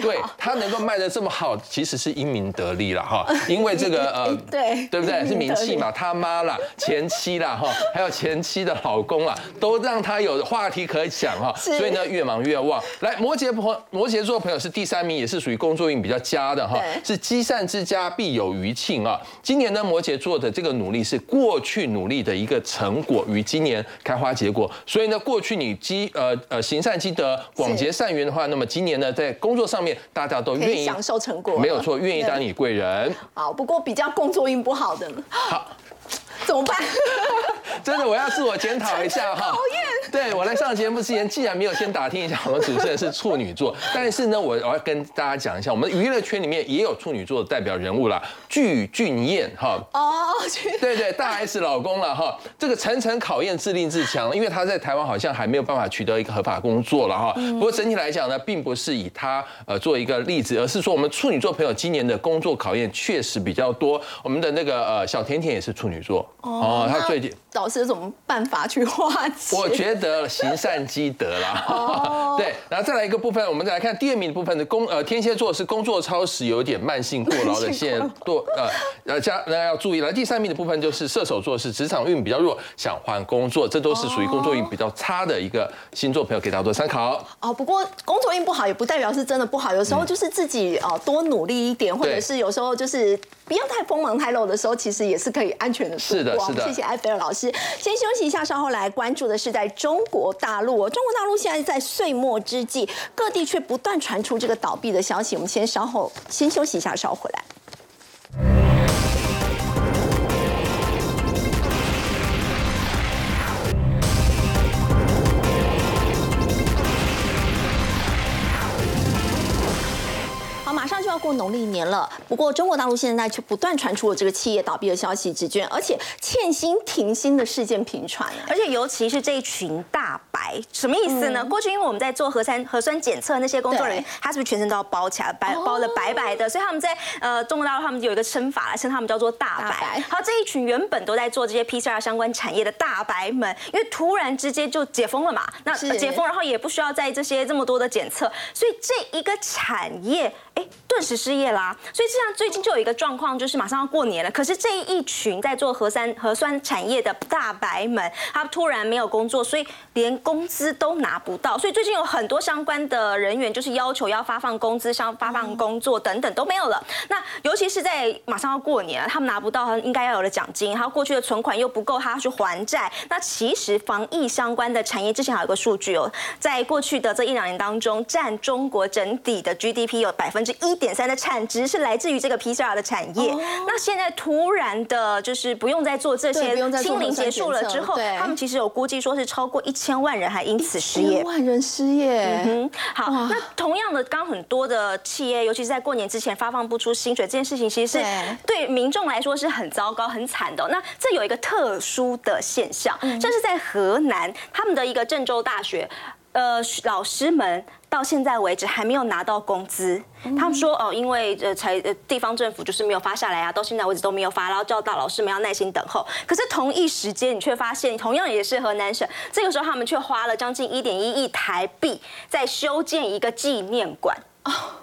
对他能够卖的这么好，其实是英明得利了哈。因为这个呃，对对不对？是名气嘛，他妈啦、前妻啦哈，还有前妻的老公啊，都让他有话题可讲哈。所以呢，越忙越旺。来，摩羯朋摩羯座朋友是第三名，也是属于工作运比较佳的哈，是积善之家必有余庆啊。今年呢，摩羯座的这个努力是过去努力的一个成果，与今年开花结果。所以呢，过去你积呃呃行善积德、广结善缘的话，那么今年呢，在工作上面大家都愿意享受成果，没有错，愿意当你贵人。好，不过比较工作运不好的，好，怎么办？真的，我要自我检讨一下哈。讨厌。对我来上节目之前，既然没有先打听一下我们主持人是处女座，但是呢，我我要跟大家讲一下，我们娱乐圈里面也有处女座的代表人物啦，具俊彦哈。哦，对对，大 S 老公了哈。这个层层考验，自立自强，因为他在台湾好像还没有办法取得一个合法工作了哈。不过整体来讲呢，并不是以他呃做一个例子，而是说我们处女座朋友今年的工作考验确实比较多。我们的那个呃小甜甜也是处女座哦，他最近。导师有什么办法去化解？我觉得行善积德啦。哦。对，然后再来一个部分，我们再来看第二名的部分的工呃天蝎座是工作超时，有点慢性过劳的现 多呃呃加大家要注意了。第三名的部分就是射手座是职场运比较弱，想换工作，这都是属于工作运比较差的一个星座朋友，给大家做参考。哦，不过工作运不好也不代表是真的不好，有时候就是自己哦多努力一点，或者是有时候就是不要太锋芒太露的时候，其实也是可以安全的。是的，谢谢埃菲尔老师。先休息一下，稍后来关注的是在中国大陆。中国大陆现在在岁末之际，各地却不断传出这个倒闭的消息。我们先稍后先休息一下，稍后回来。过农历年了，不过中国大陆现在却不断传出了这个企业倒闭的消息，纸卷，而且欠薪停薪的事件频传，而且尤其是这一群大白，什么意思呢？过去因为我们在做核酸核酸检测，那些工作人员他是不是全身都要包起来，白包的白白的，所以他们在呃中国大陆他们有一个称法，称他们叫做大白。好，这一群原本都在做这些 PCR 相关产业的大白们，因为突然之间就解封了嘛，那解封然后也不需要在这些这么多的检测，所以这一个产业。哎，顿时失业啦！所以这样最近就有一个状况，就是马上要过年了。可是这一群在做核酸核酸产业的大白们，他突然没有工作，所以连工资都拿不到。所以最近有很多相关的人员就是要求要发放工资、像发放工作等等都没有了。那尤其是在马上要过年了，他们拿不到他应该要有的奖金，还有过去的存款又不够他要去还债。那其实防疫相关的产业之前还有个数据哦，在过去的这一两年当中，占中国整体的 GDP 有百分。分之一点三的产值是来自于这个 PCR 的产业。那现在突然的，就是不用再做这些清零结束了之后，他们其实有估计说是超过一千万人还因此失业。千。万人失业，嗯哼，好，那同样的，刚刚很多的企业，尤其是在过年之前发放不出薪水这件事情，其实是对。民众来说是很糟糕、很惨的。哦。那这有一个特殊的现象，这是在河南他们的一个郑州大学，呃，老师们。到现在为止还没有拿到工资，他们说哦，因为呃才呃地方政府就是没有发下来啊，到现在为止都没有发，然后叫大老师们要耐心等候。可是同一时间，你却发现同样也是河南省，这个时候他们却花了将近一点一亿台币在修建一个纪念馆。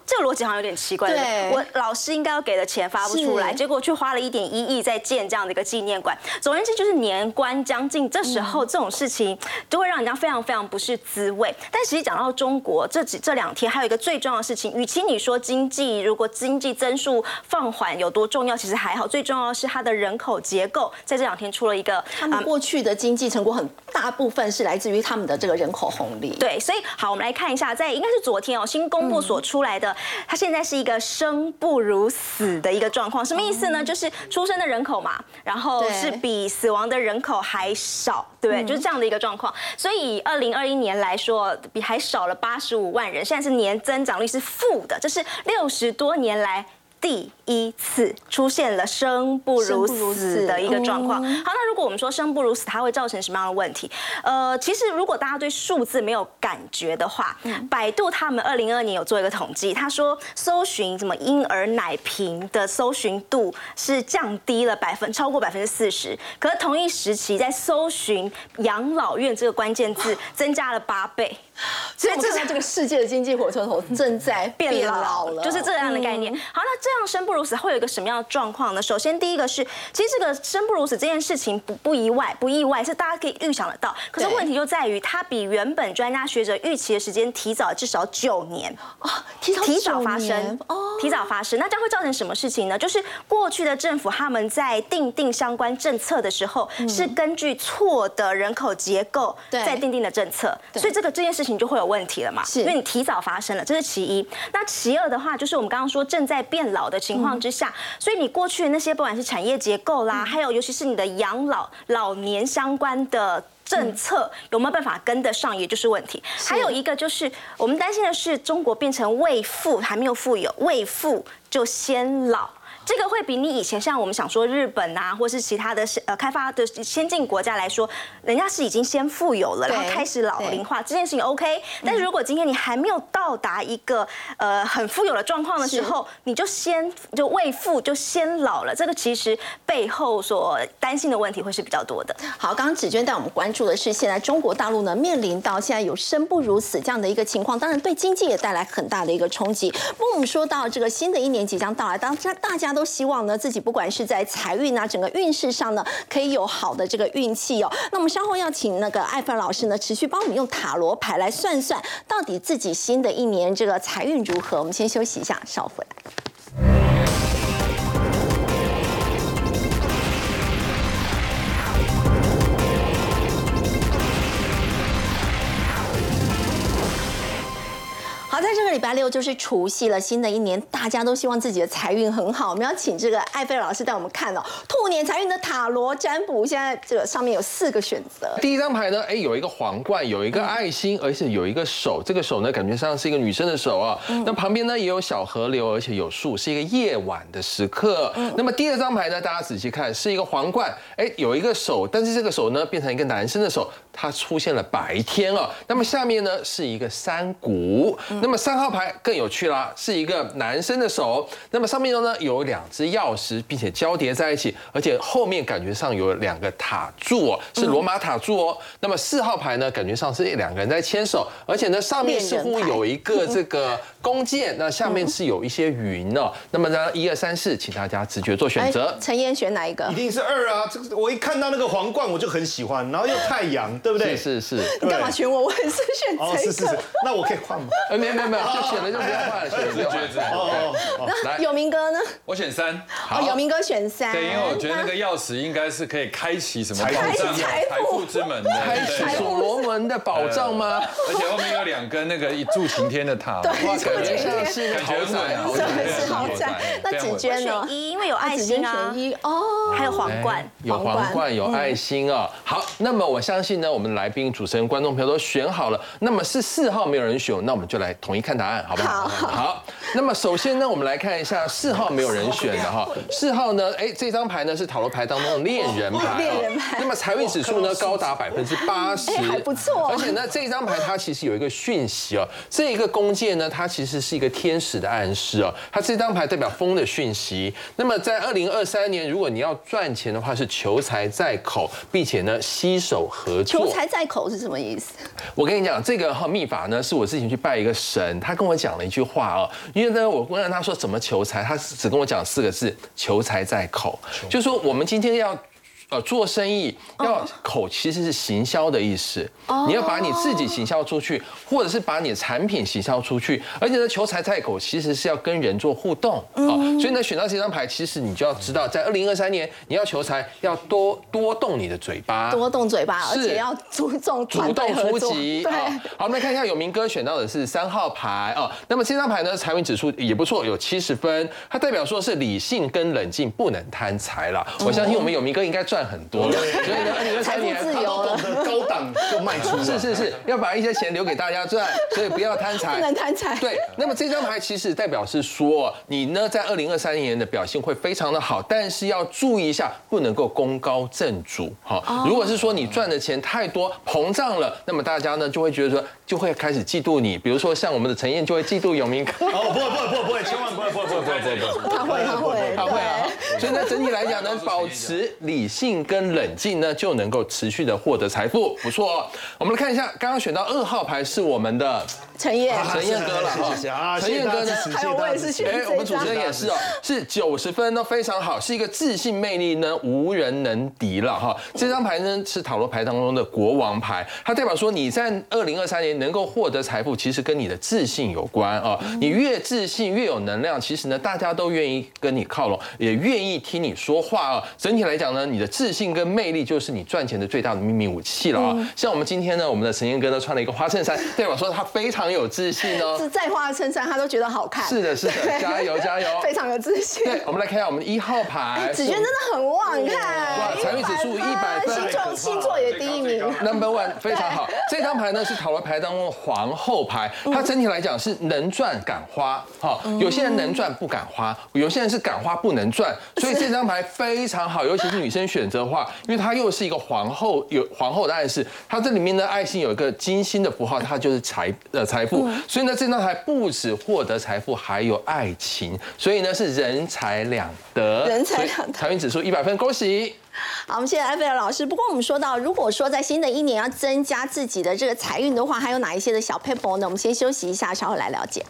这个逻辑好像有点奇怪。对我老师应该要给的钱发不出来，结果却花了一点一亿在建这样的一个纪念馆。总而言之，就是年关将近，这时候这种事情就会让人家非常非常不是滋味。但其实讲到中国这几这两天，还有一个最重要的事情，与其你说经济如果经济增速放缓有多重要，其实还好，最重要的是它的人口结构在这两天出了一个他们过去的经济成果很大部分是来自于他们的这个人口红利。对，所以好，我们来看一下，在应该是昨天哦，新公布所出来的，它现在是一个生不如死的一个状况。什么意思呢？就是出生的人口嘛，然后是比死亡的人口还少，对不对？就是这样的一个状况。所以以二零二一年来说，比还少了八十五万人，现在是年增长率是负的，这是六十多年来。第一次出现了生不如死死的一个状况。嗯好，那如果我们说生不如死，它会造成什么样的问题？呃，其实如果大家对数字没有感觉的话，嗯百度他们二零二二年有做一个统计，他说搜寻什么婴儿奶瓶的搜寻度是降低了百分超过百分之四十，可是同一时期在搜寻养老院这个关键字增加了八倍。所以这是这个世界的经济火车头正在变变老老了，就是这样的概念。好，那这样生不如死会有一个什么样的状况呢？首先，第一个是，其实这个生不如死这件事情不不意外，不意外是大家可以预想得到。可是问题就在于，它比原本专家学者预期的时间提早至少九年。啊，提早提早发生哦，提早发生，那将会造成什么事情呢？就是过去的政府他们在定定相关政策的时候，是根据错的人口结构对。在定定的政策，所以这个这件事情就会有问题了嘛，是因为你提早发生了，这是其一。那其二的话，就是我们刚刚说正在变老的情况之下，所以你过去的那些不管是产业结构啦，还有尤其是你的养老老年相关的。政策有没有办法跟得上，也就是问题。还有一个就是，我们担心的是中国变成未富还没有富有，未富就先老。这个会比你以前像我们想说日本啊，或是其他的呃开发的先进国家来说，人家是已经先富有了，然后开始老龄化，这件事情 OK。但是如果今天你还没有到达一个呃很富有的状况的时候，你就先就未富就先老了，这个其实背后所担心的问题会是比较多的。好，刚刚芷娟带我们关注的是，现在中国大陆呢面临到现在有生不如死这样的一个情况，当然对经济也带来很大的一个冲击。不过我们说到这个新的一年即将到来，当大大都希望呢自己不管是在财运啊整个运势上呢，可以有好的这个运气哦。那我们稍后要请那个艾凡老师呢，持续帮我们用塔罗牌来算算，到底自己新的一年这个财运如何。我们先休息一下，稍后回来。个礼拜六就是除夕了，新的一年大家都希望自己的财运很好。我们要请这个艾菲尔老师带我们看哦，兔年财运的塔罗占卜。现在这个上面有四个选择，第一张牌呢，哎，有一个皇冠，有一个爱心，而且有一个手，这个手呢，感觉上是一个女生的手啊。那旁边呢也有小河流，而且有树，是一个夜晚的时刻。那么第二张牌呢，大家仔细看，是一个皇冠，哎，有一个手，但是这个手呢变成一个男生的手，它出现了白天哦。那么下面呢是一个山谷。那么三号牌更有趣啦，是一个男生的手，那么上面呢有两只钥匙，并且交叠在一起，而且后面感觉上有两个塔柱哦，是罗马塔柱哦。那么四号牌呢，感觉上是两个人在牵手，而且呢上面似乎有一个这个弓箭，那下面是有一些云哦。那么呢，一二三四，请大家直觉做选择哎。陈燕选哪一个一？定是二啊！这个我一看到那个皇冠我就很喜欢，然后又太阳，对不对？是是是，你干嘛选我？我也是选哦，是是是。，那我可以换吗？呃，没有没有没有，就选了就不要换了，选了不要换了。哦哦哦，来有明哥呢？我选三。好，有明哥选三。对，因为我觉得那个钥匙应该是可以开启什么财富保障开启财富之门的，开启对所罗门的宝藏吗？而且后面有两根那个一柱擎天的塔，对哇，就感觉像是豪宅是豪宅。那子娟呢选？一，因为有爱心啊选，一哦，还有皇冠哎。有皇冠，有爱心啊。好，那么我相信呢，我们来宾、主持人、观众朋友都选好了。那么是四号没有人选，那我们就来统一看答案，好不好？好好。那么首先呢，我们来看一下四号没有人选的哈。四号呢，哎，这张牌呢是塔罗牌当中的恋人牌。恋人牌那么财运指数呢高达百分之八十，哎还不错而且呢，这张牌它其实有一个讯息哦，这一个弓箭呢，它其实是一个天使的暗示哦。它这张牌代表风的讯息。那么在二零二三年，如果你要赚钱的话，是求财在口，并且呢携手合作。求财在口是什么意思？我跟你讲，这个哈秘法呢，是我之前去拜一个神，他跟我讲了一句话哦。因为呢，我问他说怎么求财，他只跟我讲四个字：求财在口。就是说，我们今天要。呃，做生意要口其实是行销的意思，你要把你自己行销出去，或者是把你的产品行销出去，而且呢，求财在口其实是要跟人做互动啊，所以呢，选到这张牌，其实你就要知道，在二零二三年你要求财，要多多动你的嘴巴，多动嘴巴，而且要注重主动出击。对，好，我们来看一下有明哥选到的是三号牌哦。那么这张牌呢，财运指数也不错，有七十分，它代表说是理性跟冷静，不能贪财了。我相信我们有明哥应该赚很多了，所以呢，二零二财富三年他自由了，都懂得高档就卖出了，是是是，要把一些钱留给大家赚，所以不要贪财，不能贪财对，那么这张牌其实代表是说，你呢在二零二三年的表现会非常的好，但是要注意一下，不能够功高震主。好，如果是说你赚的钱太多膨胀了，那么大家呢就会觉得说，就会开始嫉妒你。比如说像我们的陈燕就会嫉妒永明哥。哦，不会不会不会不会，千万不会不会不会不会不会不会。他会他会他会啊。，所以呢，整体来讲呢，保持理性跟冷静呢，就能够持续的获得财富，不错哦。我们来看一下，刚刚选到二号牌是我们的陈燕，陈燕哥了啊，陈燕哥呢谢谢大家支持还有我也是选哎，我们主持人也是哦，是九十分都非常好，是一个自信魅力呢无人能敌了哈。这张牌呢是塔罗牌当中的国王牌，它代表说你在二零二三年能够获得财富，其实跟你的自信有关啊。你越自信越有能量，其实呢大家都愿意跟你靠拢，也愿意听你说话啊。整体来讲呢，你的自信跟魅力就是你赚钱的最大的秘密武器了啊。像我们今天呢，我们的陈彦哥呢穿了一个花衬衫，代表说他非常有自信哦。是再花的衬衫他都觉得好看。是的，是的，加油加油！非常有自信。对，我们来看一下我们的一号牌，子娟真的很旺，你看，哇财运指数一百分星座星座也第一名。Number one 非常好，这张牌呢是塔罗牌当中的皇后牌，它整体来讲是能赚敢花，好，有些人能赚不敢花，有些人是敢花不能赚，所以这张牌非常好，尤其是女生选择的话，因为它又是一个皇后，有皇后的暗示，它这里面的爱心有一个金星的符号，它就是财呃财富，所以呢这张牌不止获得财富，还有爱情，所以呢是人财两得，人财两得财运指数一百分，恭喜。好，我们谢谢艾菲尔老师。不过我们说到，如果说在新的一年要增加自己的这个财运的话，还有哪一些的小 paper 呢？我们先休息一下，稍后来了解。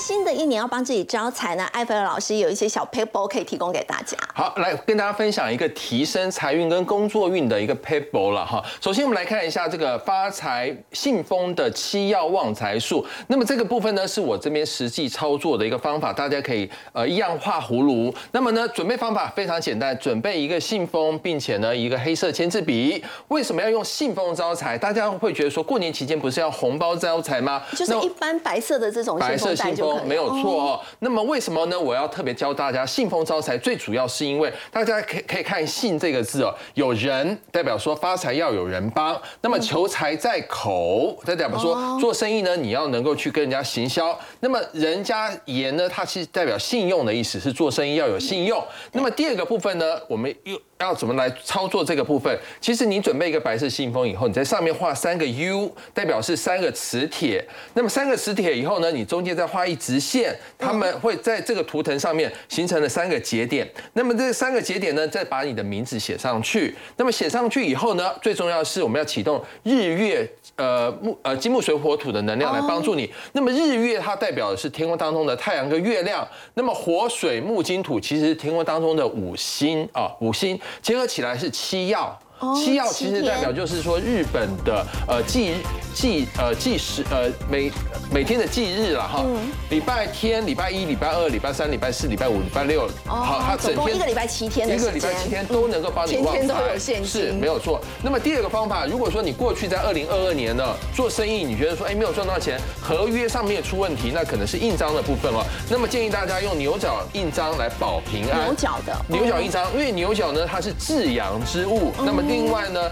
新的一年要帮自己招财呢，艾菲尔老师有一些小 paper 可以提供给大家。好，来跟大家分享一个提升财运跟工作运的一个 paper 了哈。首先，我们来看一下这个发财信封的七要旺财术。那么这个部分呢，是我这边实际操作的一个方法，大家可以呃一样画葫芦。那么呢，准备方法非常简单，准备一个信封，并且呢一个黑色签字笔。为什么要用信封招财？大家会觉得说过年期间不是要红包招财吗？就是一般白色的这种白色信就没有错哦。那么为什么呢？我要特别教大家信封招财，最主要是因为大家可以可以看“信”这个字哦，有人代表说发财要有人帮，那么求财在口，代表说做生意呢，你要能够去跟人家行销。那么人家言呢，它其实代表信用的意思，是做生意要有信用。那么第二个部分呢，我们又要怎么来操作这个部分？其实你准备一个白色信封以后，你在上面画三个 U，代表是三个磁铁。那么三个磁铁以后呢，你中间再画画一直线，它们会在这个图腾上面形成了三个节点。那么这三个节点呢，再把你的名字写上去。那么写上去以后呢，最重要的是我们要启动日月呃木呃金木水火土的能量来帮助你。那么日月它代表的是天空当中的太阳跟月亮，那么火水木金土其实是天空当中的五星啊，五星结合起来是七曜。七曜其实代表就是说日本的呃祭祭呃祭时呃每每天的祭日了哈，礼拜天、礼拜一、礼拜二、礼拜三、礼拜四、礼拜五、礼拜六，好，它整天一个礼拜七天的一个礼拜七天都能够帮你旺财，是没有错。那么第二个方法，如果说你过去在二零二二年呢做生意，你觉得说哎没有赚到钱，合约上面出问题，那可能是印章的部分哦。那么建议大家用牛角印章来保平安。牛角的牛角印章，因为牛角呢它是至阳之物，那么。另外呢，